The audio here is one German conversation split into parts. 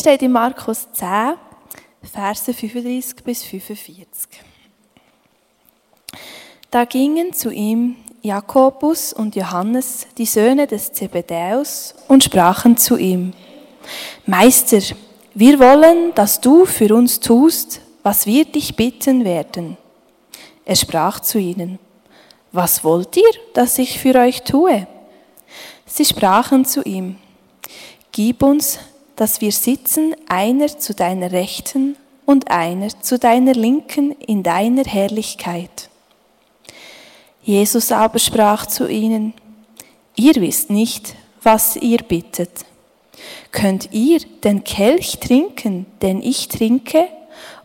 steht in Markus 10, Verse 35 bis 45. Da gingen zu ihm Jakobus und Johannes, die Söhne des Zebedäus, und sprachen zu ihm, Meister, wir wollen, dass du für uns tust, was wir dich bitten werden. Er sprach zu ihnen, was wollt ihr, dass ich für euch tue? Sie sprachen zu ihm, gib uns, dass wir sitzen, einer zu deiner Rechten und einer zu deiner Linken in deiner Herrlichkeit. Jesus aber sprach zu ihnen, ihr wisst nicht, was ihr bittet. Könnt ihr den Kelch trinken, den ich trinke,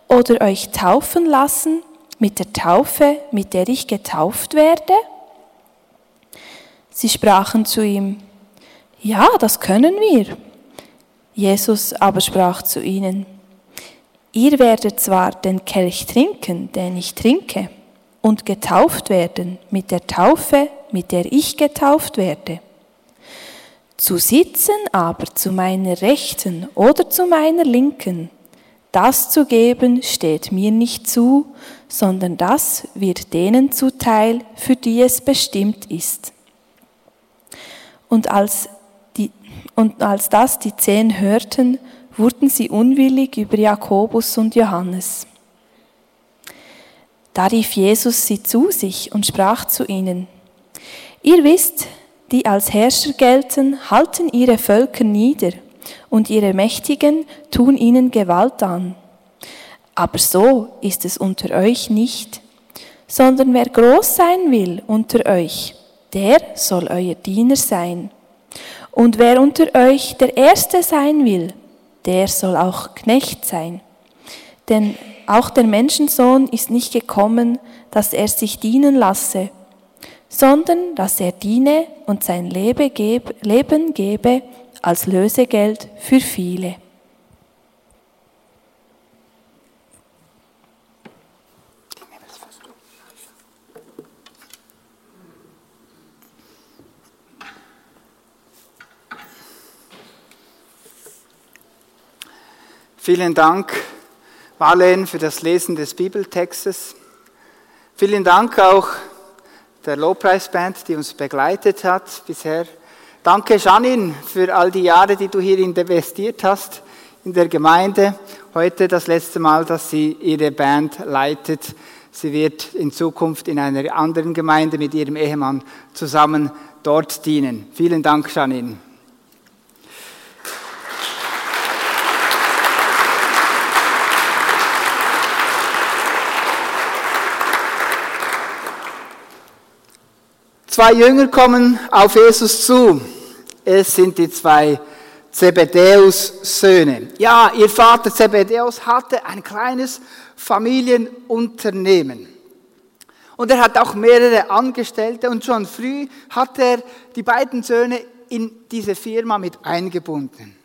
oder euch taufen lassen mit der Taufe, mit der ich getauft werde? Sie sprachen zu ihm, ja, das können wir. Jesus aber sprach zu ihnen, ihr werdet zwar den Kelch trinken, den ich trinke, und getauft werden mit der Taufe, mit der ich getauft werde. Zu sitzen aber zu meiner Rechten oder zu meiner Linken, das zu geben steht mir nicht zu, sondern das wird denen zuteil, für die es bestimmt ist. Und als, und als das die Zehn hörten, wurden sie unwillig über Jakobus und Johannes. Da rief Jesus sie zu sich und sprach zu ihnen, Ihr wisst, die als Herrscher gelten, halten ihre Völker nieder, und ihre Mächtigen tun ihnen Gewalt an. Aber so ist es unter euch nicht, sondern wer groß sein will unter euch, der soll euer Diener sein. Und wer unter euch der Erste sein will, der soll auch Knecht sein. Denn auch der Menschensohn ist nicht gekommen, dass er sich dienen lasse, sondern dass er diene und sein Leben gebe als Lösegeld für viele. Vielen Dank, Marlene, für das Lesen des Bibeltextes. Vielen Dank auch der Lobpreisband, die uns begleitet hat bisher. Danke, Janine, für all die Jahre, die du hier investiert hast in der Gemeinde. Heute das letzte Mal, dass sie ihre Band leitet. Sie wird in Zukunft in einer anderen Gemeinde mit ihrem Ehemann zusammen dort dienen. Vielen Dank, Janine. Zwei Jünger kommen auf Jesus zu. Es sind die zwei Zebedäus-Söhne. Ja, ihr Vater Zebedäus hatte ein kleines Familienunternehmen. Und er hat auch mehrere Angestellte und schon früh hat er die beiden Söhne in diese Firma mit eingebunden.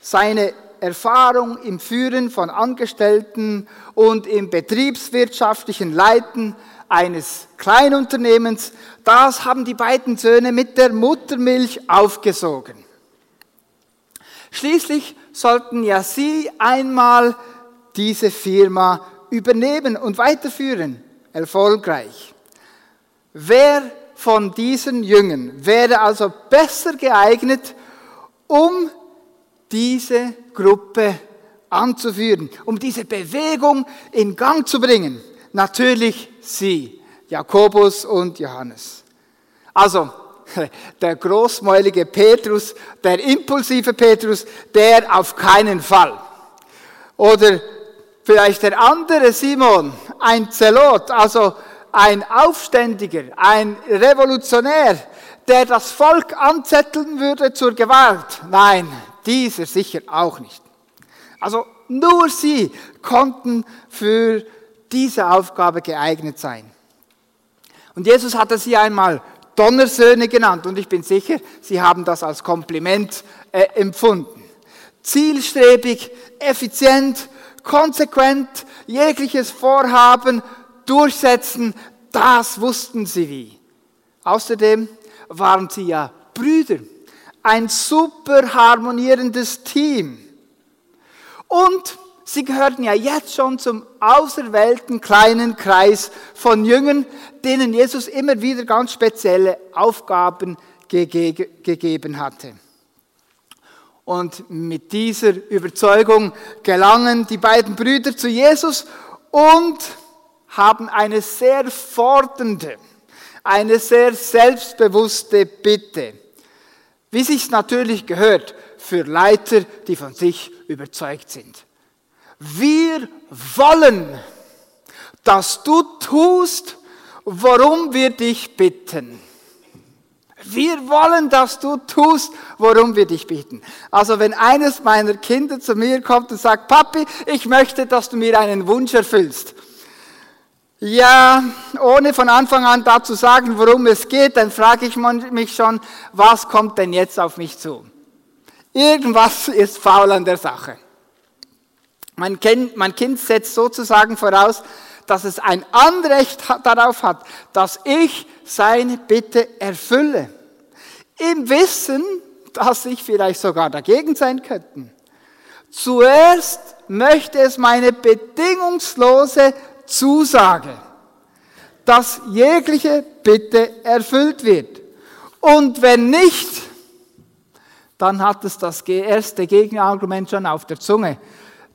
Seine Erfahrung im Führen von Angestellten und im betriebswirtschaftlichen Leiten eines Kleinunternehmens, das haben die beiden Söhne mit der Muttermilch aufgesogen. Schließlich sollten ja sie einmal diese Firma übernehmen und weiterführen, erfolgreich. Wer von diesen Jüngern wäre also besser geeignet, um diese Gruppe anzuführen, um diese Bewegung in Gang zu bringen? Natürlich sie, Jakobus und Johannes. Also, der großmäulige Petrus, der impulsive Petrus, der auf keinen Fall. Oder vielleicht der andere Simon, ein Zelot, also ein Aufständiger, ein Revolutionär, der das Volk anzetteln würde zur Gewalt. Nein, dieser sicher auch nicht. Also nur sie konnten für diese Aufgabe geeignet sein. Und Jesus hatte sie einmal Donnersöhne genannt und ich bin sicher, Sie haben das als Kompliment äh, empfunden. Zielstrebig, effizient, konsequent, jegliches Vorhaben durchsetzen, das wussten sie wie. Außerdem waren sie ja Brüder, ein super harmonierendes Team. Und sie gehörten ja jetzt schon zum auserwählten kleinen Kreis von Jüngern, denen Jesus immer wieder ganz spezielle Aufgaben gege gegeben hatte. Und mit dieser Überzeugung gelangen die beiden Brüder zu Jesus und haben eine sehr fordernde, eine sehr selbstbewusste Bitte. Wie sich natürlich gehört für Leiter, die von sich überzeugt sind. Wir wollen, dass du tust, worum wir dich bitten. Wir wollen, dass du tust, worum wir dich bitten. Also wenn eines meiner Kinder zu mir kommt und sagt, Papi, ich möchte, dass du mir einen Wunsch erfüllst. Ja, ohne von Anfang an da zu sagen, worum es geht, dann frage ich mich schon, was kommt denn jetzt auf mich zu? Irgendwas ist faul an der Sache. Mein Kind, mein kind setzt sozusagen voraus, dass es ein Anrecht darauf hat, dass ich seine Bitte erfülle. Im Wissen, dass ich vielleicht sogar dagegen sein könnte. Zuerst möchte es meine bedingungslose Zusage, dass jegliche Bitte erfüllt wird. Und wenn nicht, dann hat es das erste Gegenargument schon auf der Zunge.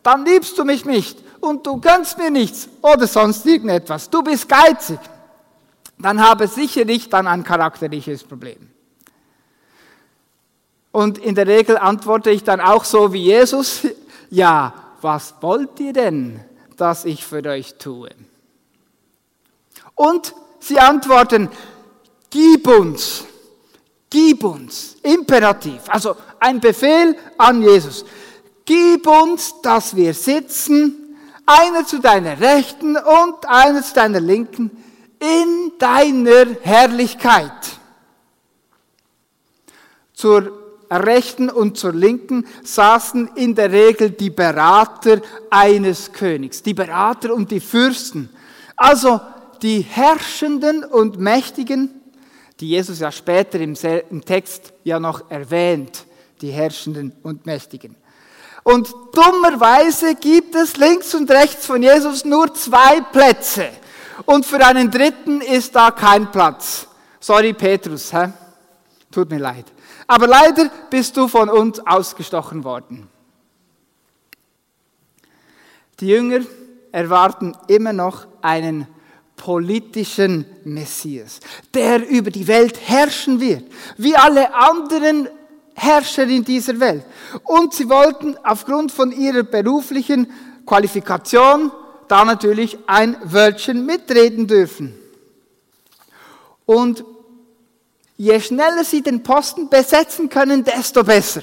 Dann liebst du mich nicht und du gönnst mir nichts oder sonst irgendetwas. Du bist geizig. Dann habe sicherlich dann ein charakterliches Problem. Und in der Regel antworte ich dann auch so wie Jesus, ja, was wollt ihr denn, dass ich für euch tue? Und sie antworten, gib uns, gib uns, imperativ, also ein Befehl an Jesus. Gib uns, dass wir sitzen einer zu deiner Rechten und einer zu deiner Linken, in deiner Herrlichkeit. Zur Rechten und zur Linken saßen in der Regel die Berater eines Königs, die Berater und die Fürsten. Also die Herrschenden und Mächtigen, die Jesus ja später im Text ja noch erwähnt, die Herrschenden und Mächtigen. Und dummerweise gibt es links und rechts von Jesus nur zwei Plätze. Und für einen dritten ist da kein Platz. Sorry, Petrus, hä? Tut mir leid. Aber leider bist du von uns ausgestochen worden. Die Jünger erwarten immer noch einen politischen Messias, der über die Welt herrschen wird, wie alle anderen Herrscher in dieser Welt. Und sie wollten aufgrund von ihrer beruflichen Qualifikation da natürlich ein Wörtchen mitreden dürfen. Und je schneller sie den Posten besetzen können, desto besser.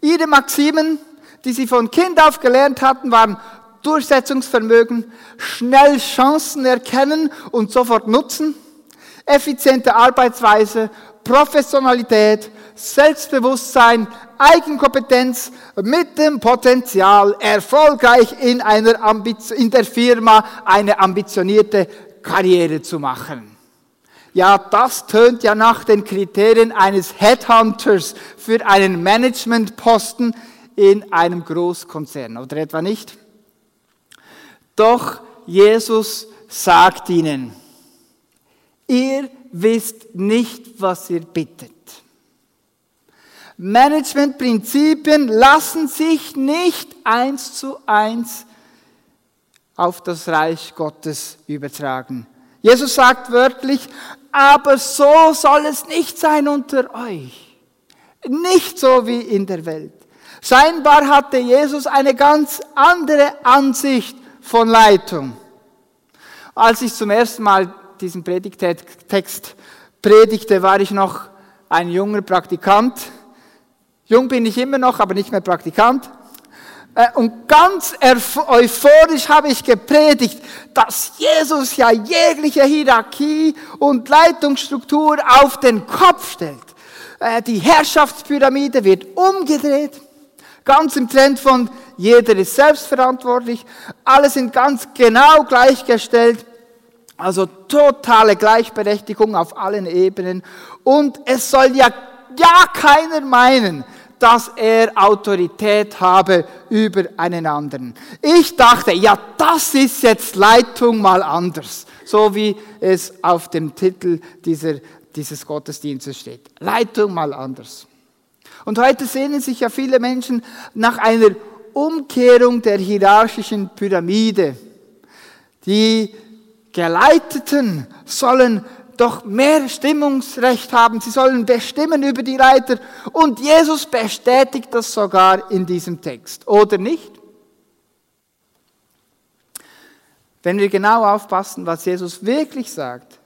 Ihre Maximen, die sie von Kind auf gelernt hatten, waren Durchsetzungsvermögen, schnell Chancen erkennen und sofort nutzen, effiziente Arbeitsweise Professionalität, Selbstbewusstsein, Eigenkompetenz mit dem Potenzial, erfolgreich in, einer Ambition, in der Firma eine ambitionierte Karriere zu machen. Ja, das tönt ja nach den Kriterien eines Headhunters für einen Managementposten in einem Großkonzern, oder etwa nicht? Doch Jesus sagt ihnen, ihr wisst nicht, was ihr bittet. Managementprinzipien lassen sich nicht eins zu eins auf das Reich Gottes übertragen. Jesus sagt wörtlich, aber so soll es nicht sein unter euch. Nicht so wie in der Welt. Scheinbar hatte Jesus eine ganz andere Ansicht von Leitung. Als ich zum ersten Mal diesen Predigtext predigte, war ich noch ein junger Praktikant. Jung bin ich immer noch, aber nicht mehr Praktikant. Äh, und ganz euphorisch habe ich gepredigt, dass Jesus ja jegliche Hierarchie und Leitungsstruktur auf den Kopf stellt. Äh, die Herrschaftspyramide wird umgedreht, ganz im Trend von jeder ist selbstverantwortlich, alle sind ganz genau gleichgestellt also totale Gleichberechtigung auf allen Ebenen. Und es soll ja ja keiner meinen, dass er Autorität habe über einen anderen. Ich dachte, ja, das ist jetzt Leitung mal anders, so wie es auf dem Titel dieser, dieses Gottesdienstes steht. Leitung mal anders. Und heute sehnen sich ja viele Menschen nach einer Umkehrung der hierarchischen Pyramide. Die Geleiteten sollen doch mehr Stimmungsrecht haben. Sie sollen bestimmen über die Leiter. Und Jesus bestätigt das sogar in diesem Text, oder nicht? Wenn wir genau aufpassen, was Jesus wirklich sagt,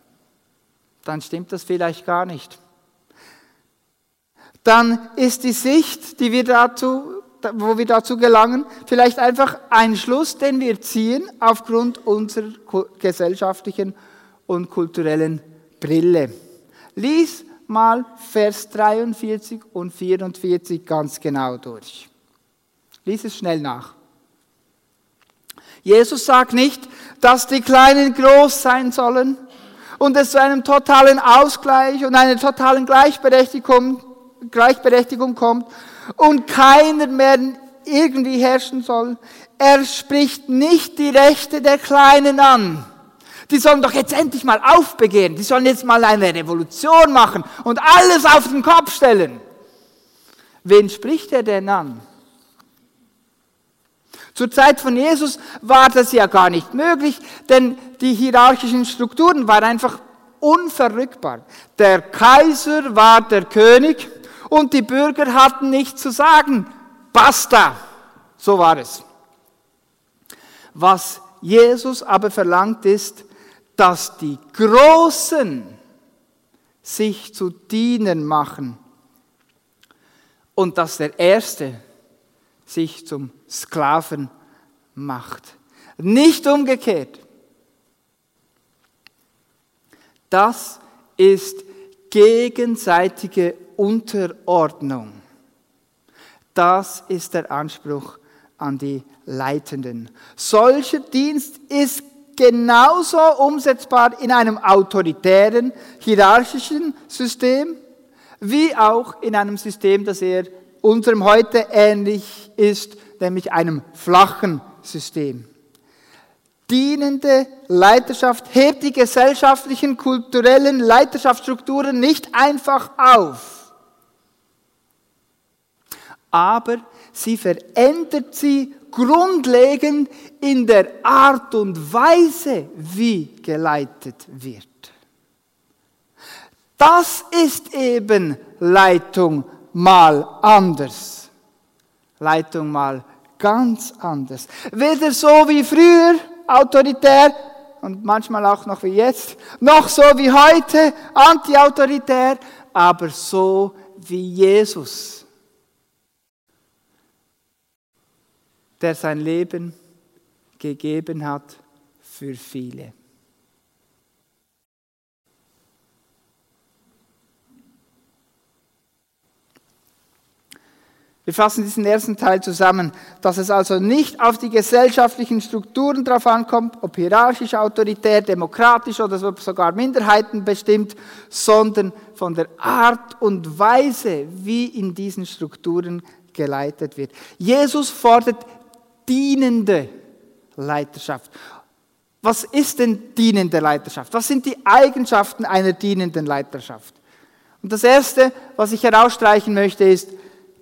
dann stimmt das vielleicht gar nicht. Dann ist die Sicht, die wir dazu, wo wir dazu gelangen, vielleicht einfach ein Schluss, den wir ziehen aufgrund unserer gesellschaftlichen und kulturellen Brille. Lies mal Vers 43 und 44 ganz genau durch. Lies es schnell nach. Jesus sagt nicht, dass die Kleinen groß sein sollen und es zu einem totalen Ausgleich und einer totalen Gleichberechtigung, Gleichberechtigung kommt und keiner mehr irgendwie herrschen soll. Er spricht nicht die Rechte der Kleinen an. Die sollen doch jetzt endlich mal aufbegehren. Die sollen jetzt mal eine Revolution machen und alles auf den Kopf stellen. Wen spricht er denn an? Zur Zeit von Jesus war das ja gar nicht möglich, denn die hierarchischen Strukturen waren einfach unverrückbar. Der Kaiser war der König und die Bürger hatten nichts zu sagen. Basta. So war es. Was Jesus aber verlangt ist, dass die Großen sich zu dienen machen und dass der Erste sich zum Sklaven macht. Nicht umgekehrt. Das ist gegenseitige Unterordnung. Das ist der Anspruch an die Leitenden. Solcher Dienst ist genauso umsetzbar in einem autoritären, hierarchischen System, wie auch in einem System, das eher unserem heute ähnlich ist, nämlich einem flachen System. Dienende Leiterschaft hebt die gesellschaftlichen, kulturellen Leiterschaftsstrukturen nicht einfach auf, aber sie verändert sie grundlegend in der Art und Weise, wie geleitet wird. Das ist eben Leitung mal anders. Leitung mal ganz anders. Weder so wie früher, autoritär, und manchmal auch noch wie jetzt, noch so wie heute, antiautoritär, aber so wie Jesus der sein Leben gegeben hat für viele. Wir fassen diesen ersten Teil zusammen, dass es also nicht auf die gesellschaftlichen Strukturen drauf ankommt, ob hierarchisch, autoritär, demokratisch oder sogar Minderheiten bestimmt, sondern von der Art und Weise, wie in diesen Strukturen geleitet wird. Jesus fordert dienende Leiterschaft. Was ist denn dienende Leiterschaft? Was sind die Eigenschaften einer dienenden Leiterschaft? Und das Erste, was ich herausstreichen möchte, ist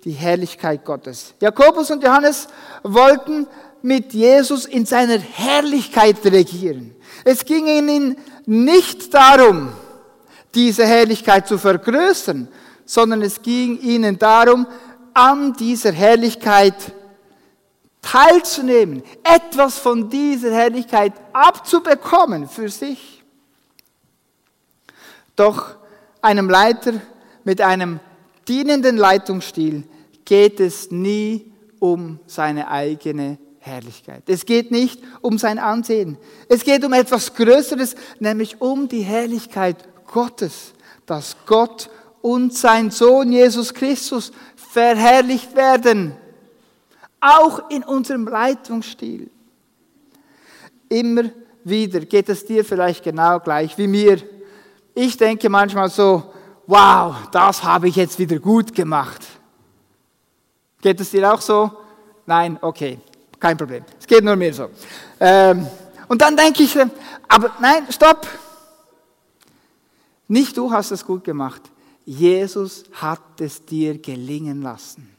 die Herrlichkeit Gottes. Jakobus und Johannes wollten mit Jesus in seiner Herrlichkeit regieren. Es ging ihnen nicht darum, diese Herrlichkeit zu vergrößern, sondern es ging ihnen darum, an dieser Herrlichkeit teilzunehmen, etwas von dieser Herrlichkeit abzubekommen für sich. Doch einem Leiter mit einem dienenden Leitungsstil geht es nie um seine eigene Herrlichkeit. Es geht nicht um sein Ansehen. Es geht um etwas Größeres, nämlich um die Herrlichkeit Gottes, dass Gott und sein Sohn Jesus Christus verherrlicht werden auch in unserem Leitungsstil. Immer wieder geht es dir vielleicht genau gleich wie mir. Ich denke manchmal so, wow, das habe ich jetzt wieder gut gemacht. Geht es dir auch so? Nein, okay, kein Problem. Es geht nur mir so. Ähm, und dann denke ich, aber nein, stopp. Nicht du hast es gut gemacht. Jesus hat es dir gelingen lassen.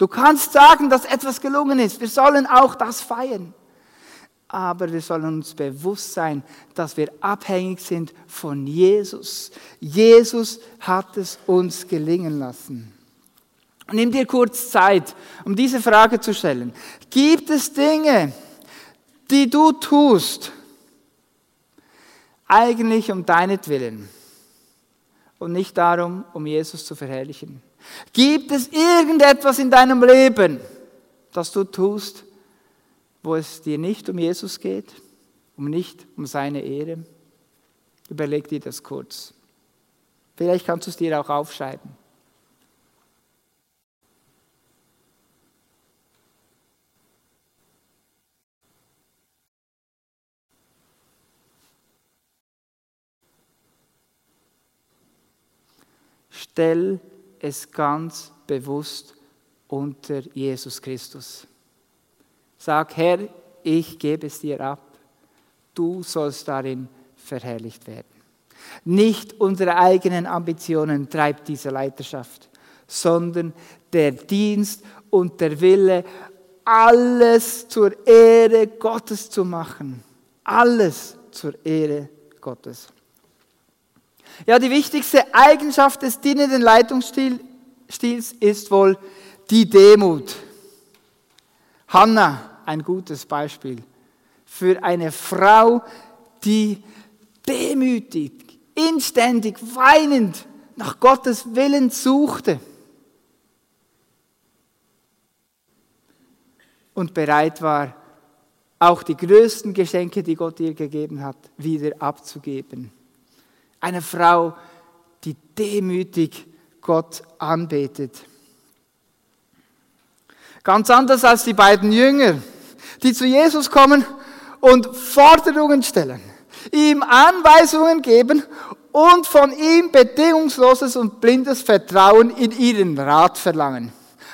Du kannst sagen, dass etwas gelungen ist. Wir sollen auch das feiern. Aber wir sollen uns bewusst sein, dass wir abhängig sind von Jesus. Jesus hat es uns gelingen lassen. Nimm dir kurz Zeit, um diese Frage zu stellen. Gibt es Dinge, die du tust, eigentlich um deinetwillen und nicht darum, um Jesus zu verherrlichen? Gibt es irgendetwas in deinem Leben, das du tust, wo es dir nicht um Jesus geht, um nicht um seine Ehre? Überleg dir das kurz. Vielleicht kannst du es dir auch aufschreiben. Stell es ganz bewusst unter Jesus Christus. Sag, Herr, ich gebe es dir ab. Du sollst darin verherrlicht werden. Nicht unsere eigenen Ambitionen treibt diese Leiterschaft, sondern der Dienst und der Wille, alles zur Ehre Gottes zu machen. Alles zur Ehre Gottes. Ja, die wichtigste Eigenschaft des dienenden Leitungsstils ist wohl die Demut. Hannah, ein gutes Beispiel für eine Frau, die demütig, inständig, weinend nach Gottes Willen suchte und bereit war, auch die größten Geschenke, die Gott ihr gegeben hat, wieder abzugeben. Eine Frau, die demütig Gott anbetet. Ganz anders als die beiden Jünger, die zu Jesus kommen und Forderungen stellen, ihm Anweisungen geben und von ihm bedingungsloses und blindes Vertrauen in ihren Rat verlangen.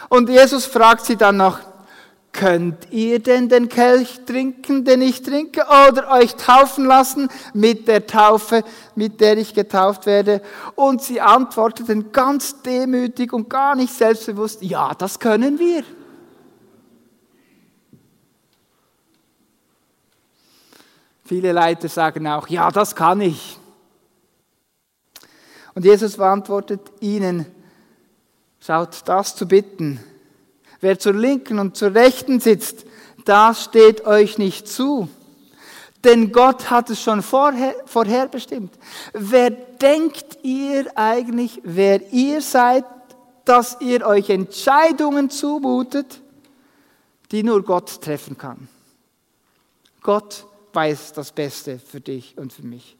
Und Jesus fragt sie dann noch, Könnt ihr denn den Kelch trinken, den ich trinke, oder euch taufen lassen mit der Taufe, mit der ich getauft werde? Und sie antworteten ganz demütig und gar nicht selbstbewusst, ja, das können wir. Viele Leiter sagen auch, ja, das kann ich. Und Jesus beantwortet ihnen, schaut, das zu bitten, Wer zur Linken und zur Rechten sitzt, das steht euch nicht zu. Denn Gott hat es schon vorher, vorherbestimmt. Wer denkt ihr eigentlich, wer ihr seid, dass ihr euch Entscheidungen zumutet, die nur Gott treffen kann? Gott weiß das Beste für dich und für mich.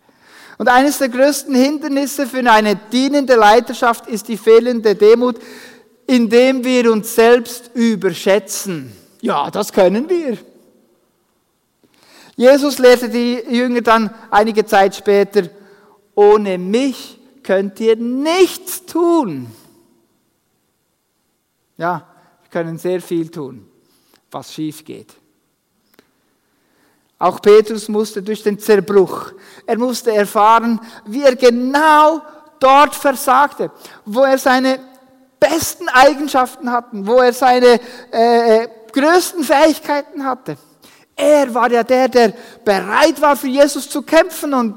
Und eines der größten Hindernisse für eine dienende Leiterschaft ist die fehlende Demut indem wir uns selbst überschätzen. Ja, das können wir. Jesus lehrte die Jünger dann einige Zeit später, ohne mich könnt ihr nichts tun. Ja, wir können sehr viel tun, was schief geht. Auch Petrus musste durch den Zerbruch, er musste erfahren, wie er genau dort versagte, wo er seine besten Eigenschaften hatten, wo er seine äh, äh, größten Fähigkeiten hatte. Er war ja der, der bereit war, für Jesus zu kämpfen und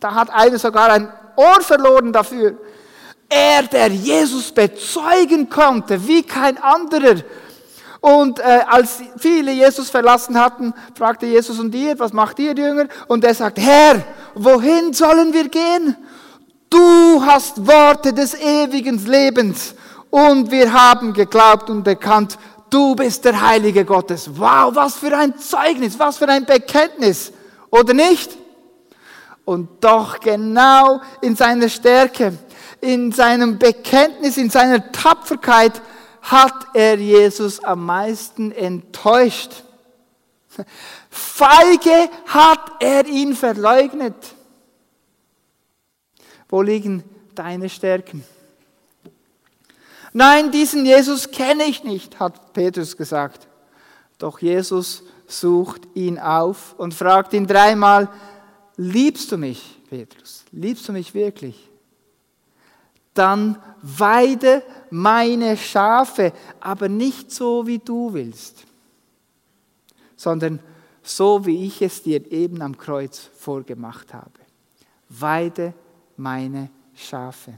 da hat einer sogar ein Ohr verloren dafür. Er, der Jesus bezeugen konnte, wie kein anderer. Und äh, als viele Jesus verlassen hatten, fragte Jesus und ihr, was macht ihr Jünger? Und er sagt, Herr, wohin sollen wir gehen? Du hast Worte des ewigen Lebens und wir haben geglaubt und erkannt, du bist der Heilige Gottes. Wow, was für ein Zeugnis, was für ein Bekenntnis, oder nicht? Und doch genau in seiner Stärke, in seinem Bekenntnis, in seiner Tapferkeit hat er Jesus am meisten enttäuscht. Feige hat er ihn verleugnet. Wo liegen deine Stärken? Nein, diesen Jesus kenne ich nicht, hat Petrus gesagt. Doch Jesus sucht ihn auf und fragt ihn dreimal, liebst du mich, Petrus? Liebst du mich wirklich? Dann weide meine Schafe, aber nicht so, wie du willst, sondern so, wie ich es dir eben am Kreuz vorgemacht habe. Weide meine Schafe.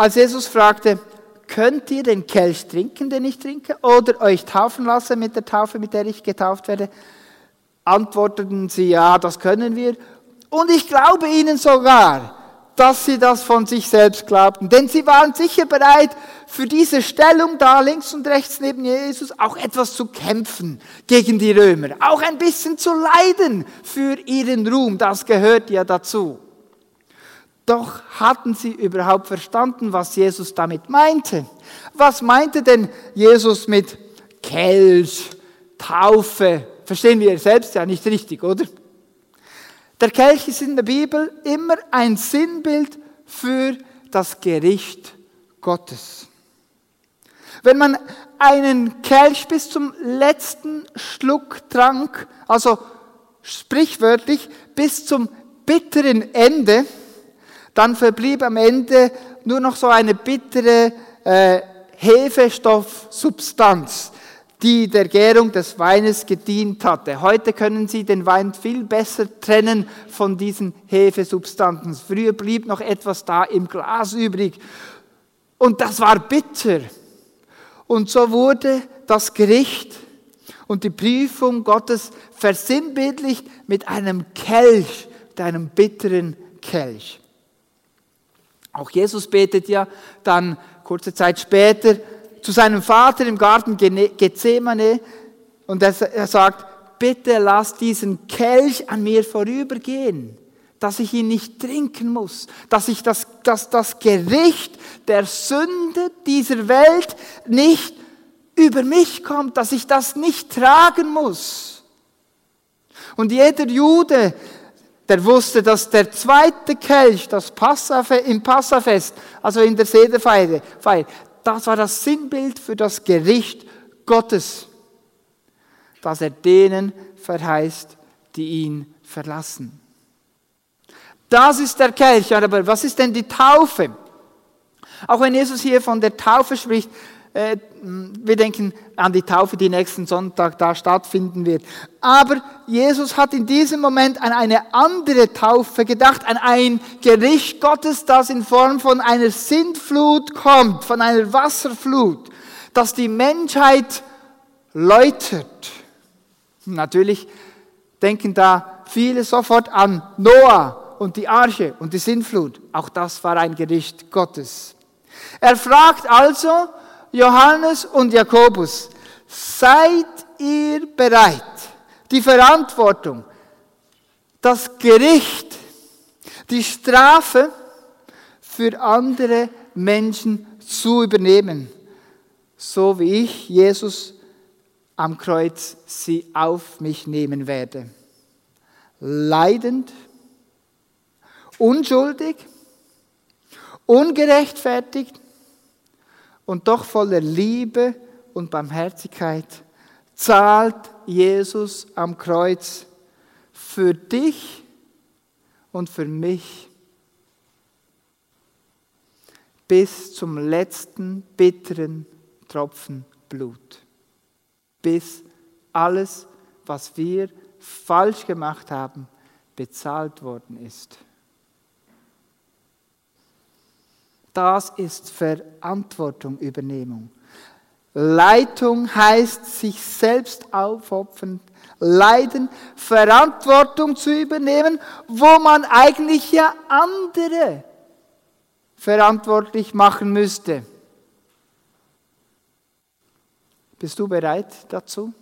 Als Jesus fragte, könnt ihr den Kelch trinken, den ich trinke, oder euch taufen lassen mit der Taufe, mit der ich getauft werde? Antworteten sie, ja, das können wir. Und ich glaube ihnen sogar, dass sie das von sich selbst glaubten. Denn sie waren sicher bereit, für diese Stellung da links und rechts neben Jesus auch etwas zu kämpfen gegen die Römer. Auch ein bisschen zu leiden für ihren Ruhm. Das gehört ja dazu. Doch hatten sie überhaupt verstanden, was Jesus damit meinte? Was meinte denn Jesus mit Kelch, Taufe? Verstehen wir selbst ja nicht richtig, oder? Der Kelch ist in der Bibel immer ein Sinnbild für das Gericht Gottes. Wenn man einen Kelch bis zum letzten Schluck trank, also sprichwörtlich bis zum bitteren Ende, dann verblieb am Ende nur noch so eine bittere äh, Hefestoffsubstanz, die der Gärung des Weines gedient hatte. Heute können Sie den Wein viel besser trennen von diesen Hefesubstanzen. Früher blieb noch etwas da im Glas übrig und das war bitter. Und so wurde das Gericht und die Prüfung Gottes versinnbildlicht mit einem Kelch, mit einem bitteren Kelch. Auch Jesus betet ja dann kurze Zeit später zu seinem Vater im Garten Gethsemane und er sagt, bitte lass diesen Kelch an mir vorübergehen, dass ich ihn nicht trinken muss, dass ich das, dass das Gericht der Sünde dieser Welt nicht über mich kommt, dass ich das nicht tragen muss. Und jeder Jude, der wusste, dass der zweite Kelch, das Passafe, im Passafest, also in der Sederfeier, das war das Sinnbild für das Gericht Gottes, das er denen verheißt, die ihn verlassen. Das ist der Kelch, aber was ist denn die Taufe? Auch wenn Jesus hier von der Taufe spricht, wir denken an die Taufe, die nächsten Sonntag da stattfinden wird. Aber Jesus hat in diesem Moment an eine andere Taufe gedacht, an ein Gericht Gottes, das in Form von einer Sintflut kommt, von einer Wasserflut, das die Menschheit läutert. Natürlich denken da viele sofort an Noah und die Arche und die Sintflut. Auch das war ein Gericht Gottes. Er fragt also, Johannes und Jakobus, seid ihr bereit, die Verantwortung, das Gericht, die Strafe für andere Menschen zu übernehmen, so wie ich, Jesus, am Kreuz sie auf mich nehmen werde. Leidend, unschuldig, ungerechtfertigt, und doch voller Liebe und Barmherzigkeit zahlt Jesus am Kreuz für dich und für mich bis zum letzten bitteren Tropfen Blut. Bis alles, was wir falsch gemacht haben, bezahlt worden ist. Das ist Verantwortung übernehmen. Leitung heißt sich selbst aufopfern, leiden, Verantwortung zu übernehmen, wo man eigentlich ja andere verantwortlich machen müsste. Bist du bereit dazu?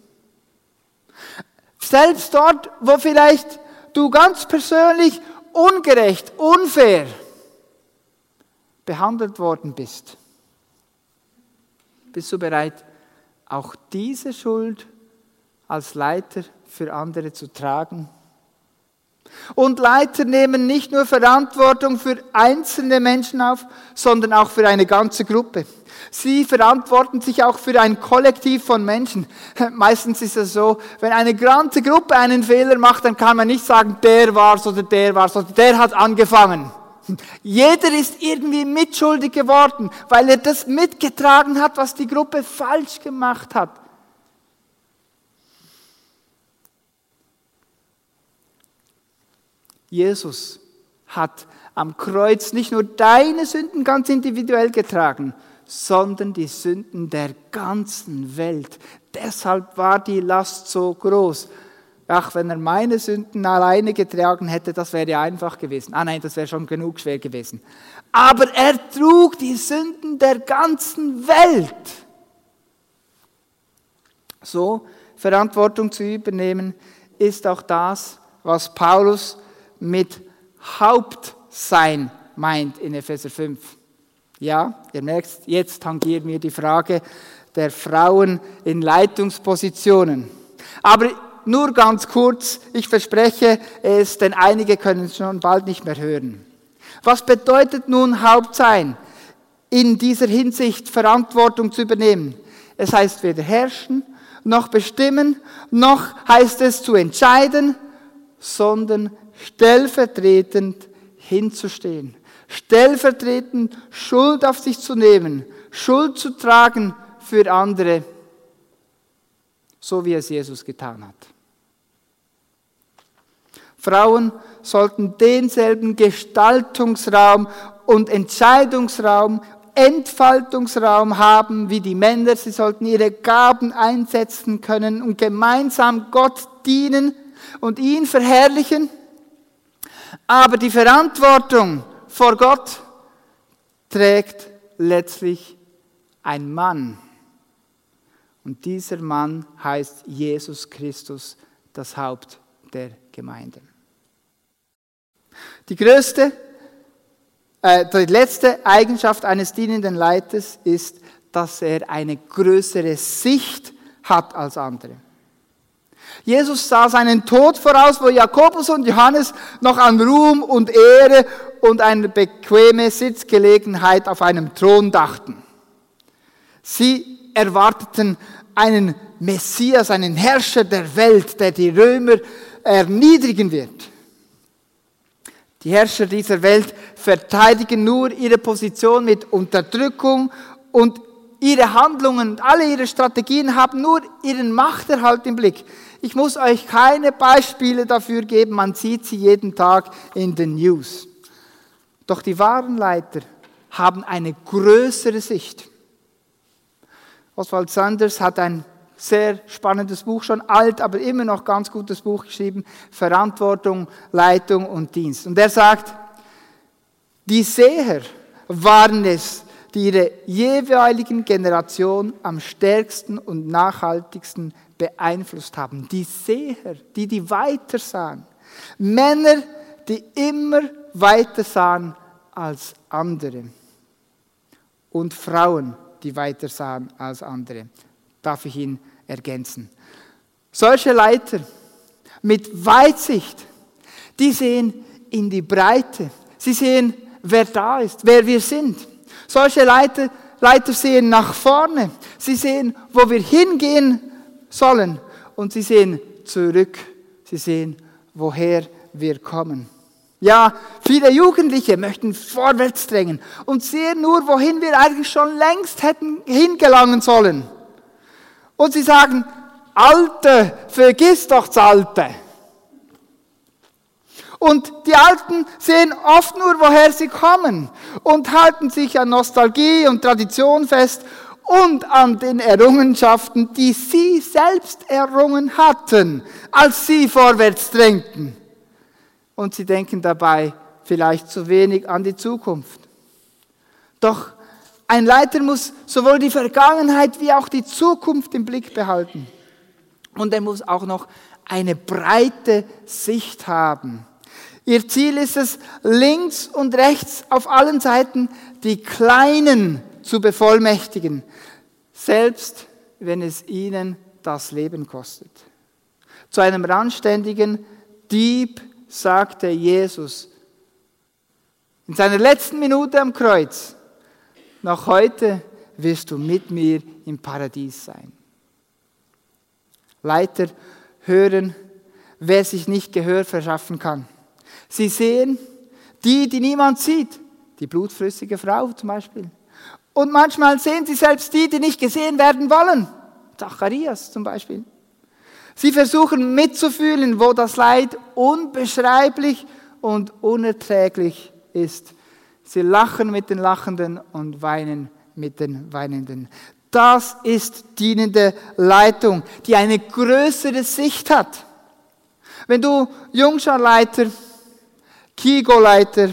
Selbst dort, wo vielleicht du ganz persönlich ungerecht, unfair, behandelt worden bist, bist du bereit, auch diese Schuld als Leiter für andere zu tragen? Und Leiter nehmen nicht nur Verantwortung für einzelne Menschen auf, sondern auch für eine ganze Gruppe. Sie verantworten sich auch für ein Kollektiv von Menschen. Meistens ist es so, wenn eine ganze Gruppe einen Fehler macht, dann kann man nicht sagen, der war's oder der war's oder der hat angefangen. Jeder ist irgendwie mitschuldig geworden, weil er das mitgetragen hat, was die Gruppe falsch gemacht hat. Jesus hat am Kreuz nicht nur deine Sünden ganz individuell getragen, sondern die Sünden der ganzen Welt. Deshalb war die Last so groß. Ach, wenn er meine Sünden alleine getragen hätte, das wäre einfach gewesen. Ah nein, das wäre schon genug schwer gewesen. Aber er trug die Sünden der ganzen Welt. So Verantwortung zu übernehmen, ist auch das, was Paulus mit Hauptsein meint in Epheser 5. Ja, ihr merkt, jetzt tangieren wir die Frage der Frauen in Leitungspositionen. Aber nur ganz kurz, ich verspreche es, denn einige können es schon bald nicht mehr hören. Was bedeutet nun Hauptsein? In dieser Hinsicht Verantwortung zu übernehmen. Es heißt weder herrschen, noch bestimmen, noch heißt es zu entscheiden, sondern stellvertretend hinzustehen, stellvertretend Schuld auf sich zu nehmen, Schuld zu tragen für andere, so wie es Jesus getan hat. Frauen sollten denselben Gestaltungsraum und Entscheidungsraum, Entfaltungsraum haben wie die Männer. Sie sollten ihre Gaben einsetzen können und gemeinsam Gott dienen und ihn verherrlichen. Aber die Verantwortung vor Gott trägt letztlich ein Mann. Und dieser Mann heißt Jesus Christus, das Haupt der Gemeinde. Die größte, äh, die letzte Eigenschaft eines dienenden Leiters ist, dass er eine größere Sicht hat als andere. Jesus sah seinen Tod voraus, wo Jakobus und Johannes noch an Ruhm und Ehre und eine bequeme Sitzgelegenheit auf einem Thron dachten. Sie erwarteten einen Messias, einen Herrscher der Welt, der die Römer erniedrigen wird. Die Herrscher dieser Welt verteidigen nur ihre Position mit Unterdrückung und ihre Handlungen und alle ihre Strategien haben nur ihren Machterhalt im Blick. Ich muss euch keine Beispiele dafür geben, man sieht sie jeden Tag in den News. Doch die wahren Leiter haben eine größere Sicht. Oswald Sanders hat ein sehr spannendes Buch, schon alt, aber immer noch ganz gutes Buch geschrieben, Verantwortung, Leitung und Dienst. Und er sagt, die Seher waren es, die ihre jeweiligen Generation am stärksten und nachhaltigsten beeinflusst haben. Die Seher, die die weiter sahen. Männer, die immer weiter sahen als andere. Und Frauen, die weiter sahen als andere. Darf ich ihn ergänzen. Solche Leiter mit Weitsicht, die sehen in die Breite. Sie sehen, wer da ist, wer wir sind. Solche Leiter, Leiter sehen nach vorne. Sie sehen, wo wir hingehen sollen. Und sie sehen zurück. Sie sehen, woher wir kommen. Ja, viele Jugendliche möchten vorwärts drängen und sehen nur, wohin wir eigentlich schon längst hätten hingelangen sollen. Und sie sagen, Alte, vergiss doch das Alte. Und die Alten sehen oft nur, woher sie kommen und halten sich an Nostalgie und Tradition fest und an den Errungenschaften, die sie selbst errungen hatten, als sie vorwärts drängten. Und sie denken dabei vielleicht zu wenig an die Zukunft. Doch ein Leiter muss sowohl die Vergangenheit wie auch die Zukunft im Blick behalten. Und er muss auch noch eine breite Sicht haben. Ihr Ziel ist es, links und rechts auf allen Seiten die Kleinen zu bevollmächtigen, selbst wenn es ihnen das Leben kostet. Zu einem randständigen Dieb sagte Jesus in seiner letzten Minute am Kreuz, noch heute wirst du mit mir im Paradies sein. Leiter hören, wer sich nicht Gehör verschaffen kann. Sie sehen die, die niemand sieht, die blutflüssige Frau zum Beispiel. Und manchmal sehen sie selbst die, die nicht gesehen werden wollen. Zacharias zum Beispiel. Sie versuchen mitzufühlen, wo das Leid unbeschreiblich und unerträglich ist. Sie lachen mit den Lachenden und weinen mit den Weinenden. Das ist dienende Leitung, die eine größere Sicht hat. Wenn du Jungscharleiter, Kigo-Leiter,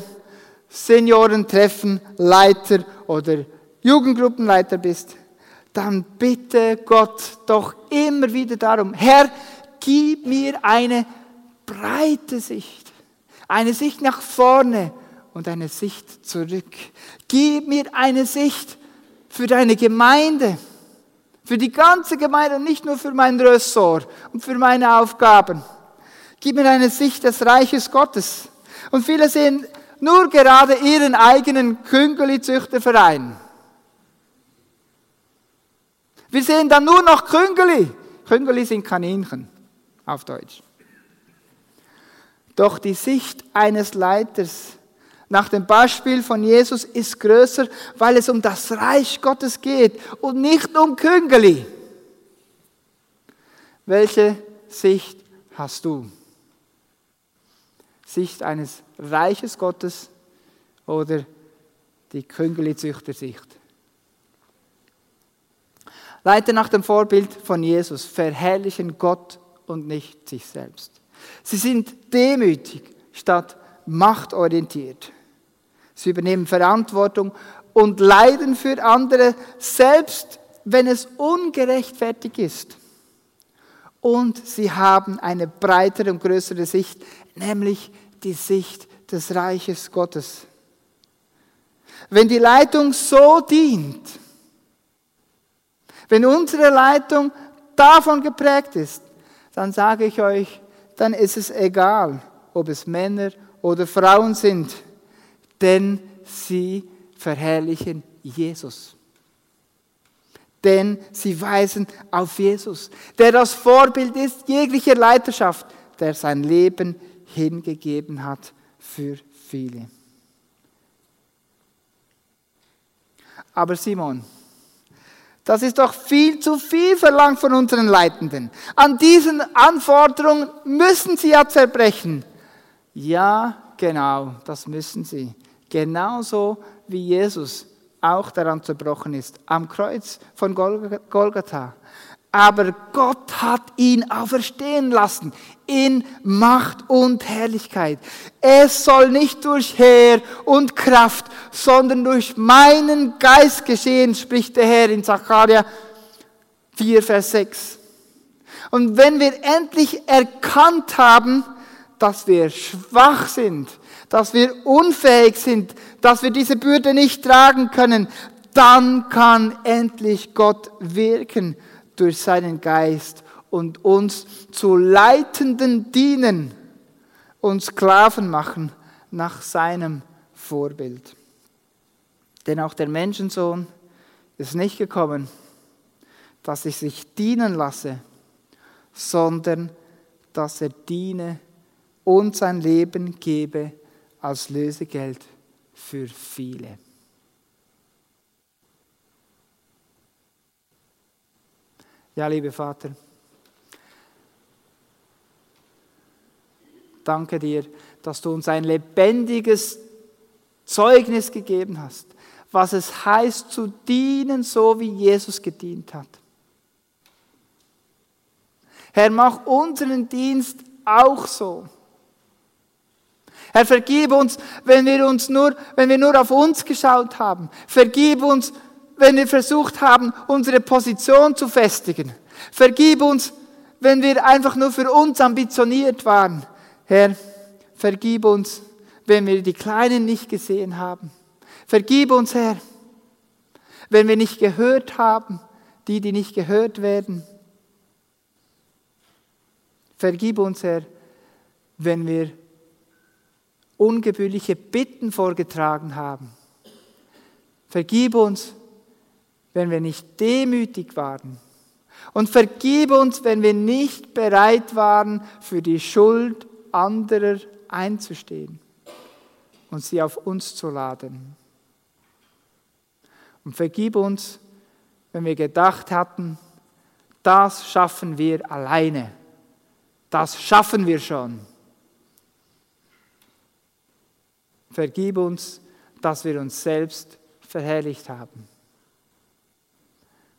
Seniorentreffen, Leiter oder Jugendgruppenleiter bist, dann bitte Gott doch immer wieder darum, Herr, gib mir eine breite Sicht, eine Sicht nach vorne und eine Sicht zurück. Gib mir eine Sicht für deine Gemeinde, für die ganze Gemeinde und nicht nur für mein Ressort und für meine Aufgaben. Gib mir eine Sicht des Reiches Gottes. Und viele sehen nur gerade ihren eigenen Küngeli-Züchterverein. Wir sehen dann nur noch Küngeli. Küngeli sind Kaninchen auf Deutsch. Doch die Sicht eines Leiters nach dem Beispiel von Jesus ist größer, weil es um das Reich Gottes geht und nicht um Küngeli. Welche Sicht hast du? Sicht eines Reiches Gottes oder die Küngeli-Züchtersicht? Leite nach dem Vorbild von Jesus, verherrlichen Gott und nicht sich selbst. Sie sind demütig statt machtorientiert. Sie übernehmen Verantwortung und leiden für andere, selbst wenn es ungerechtfertigt ist. Und sie haben eine breitere und größere Sicht, nämlich die Sicht des Reiches Gottes. Wenn die Leitung so dient, wenn unsere Leitung davon geprägt ist, dann sage ich euch, dann ist es egal, ob es Männer oder Frauen sind, denn sie verherrlichen Jesus. Denn sie weisen auf Jesus, der das Vorbild ist jeglicher Leiterschaft, der sein Leben hingegeben hat für viele. Aber Simon, das ist doch viel zu viel verlangt von unseren Leitenden. An diesen Anforderungen müssen sie ja zerbrechen. Ja, genau, das müssen sie. Genauso wie Jesus auch daran zerbrochen ist, am Kreuz von Golgatha. Aber Gott hat ihn auferstehen lassen in Macht und Herrlichkeit. Es soll nicht durch Heer und Kraft, sondern durch meinen Geist geschehen, spricht der Herr in Zachariah 4, Vers 6. Und wenn wir endlich erkannt haben, dass wir schwach sind, dass wir unfähig sind, dass wir diese Bürde nicht tragen können, dann kann endlich Gott wirken durch seinen Geist und uns zu Leitenden dienen und Sklaven machen nach seinem Vorbild. Denn auch der Menschensohn ist nicht gekommen, dass ich sich dienen lasse, sondern dass er diene und sein Leben gebe als Lösegeld für viele. Ja, liebe Vater, danke dir, dass du uns ein lebendiges Zeugnis gegeben hast, was es heißt zu dienen, so wie Jesus gedient hat. Herr, mach unseren Dienst auch so. Herr, vergib uns, wenn wir uns nur, wenn wir nur auf uns geschaut haben. Vergib uns, wenn wir versucht haben, unsere Position zu festigen. Vergib uns, wenn wir einfach nur für uns ambitioniert waren. Herr, vergib uns, wenn wir die Kleinen nicht gesehen haben. Vergib uns, Herr, wenn wir nicht gehört haben, die, die nicht gehört werden. Vergib uns, Herr, wenn wir ungebührliche Bitten vorgetragen haben. Vergib uns, wenn wir nicht demütig waren. Und vergib uns, wenn wir nicht bereit waren, für die Schuld anderer einzustehen und sie auf uns zu laden. Und vergib uns, wenn wir gedacht hatten, das schaffen wir alleine. Das schaffen wir schon. Vergib uns, dass wir uns selbst verherrlicht haben.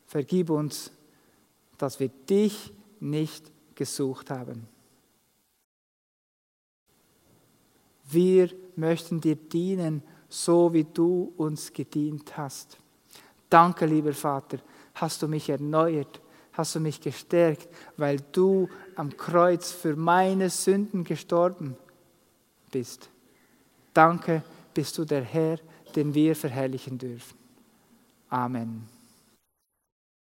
Vergib uns, dass wir dich nicht gesucht haben. Wir möchten dir dienen, so wie du uns gedient hast. Danke, lieber Vater, hast du mich erneuert, hast du mich gestärkt, weil du am Kreuz für meine Sünden gestorben bist. Danke, bist du der Herr, den wir verherrlichen dürfen. Amen.